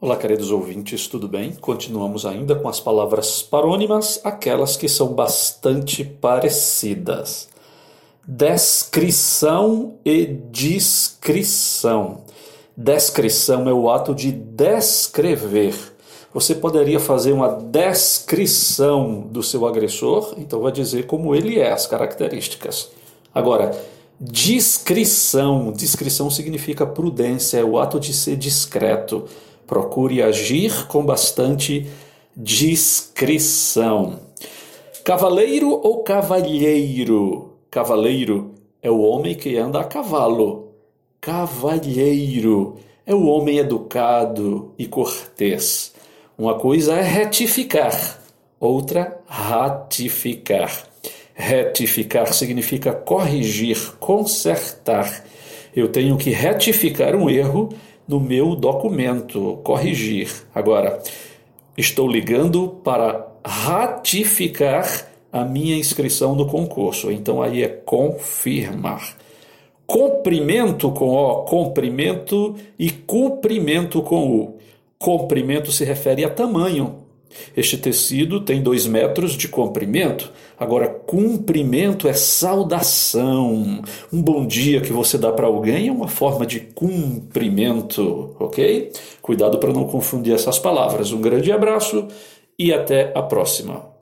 Olá, queridos ouvintes, tudo bem? Continuamos ainda com as palavras parônimas, aquelas que são bastante parecidas. Descrição e descrição. Descrição é o ato de descrever. Você poderia fazer uma descrição do seu agressor, então vai dizer como ele é, as características. Agora, discrição. Discrição significa prudência, é o ato de ser discreto Procure agir com bastante discrição. Cavaleiro ou cavalheiro? Cavaleiro é o homem que anda a cavalo. Cavalheiro é o homem educado e cortês. Uma coisa é retificar, outra ratificar. Retificar significa corrigir, consertar. Eu tenho que retificar um erro no meu documento, corrigir. Agora, estou ligando para ratificar a minha inscrição no concurso. Então aí é confirmar. Comprimento com O, comprimento e cumprimento com U. Comprimento se refere a tamanho. Este tecido tem dois metros de comprimento. Agora, cumprimento é saudação. Um bom dia que você dá para alguém é uma forma de cumprimento, ok? Cuidado para não confundir essas palavras. Um grande abraço e até a próxima.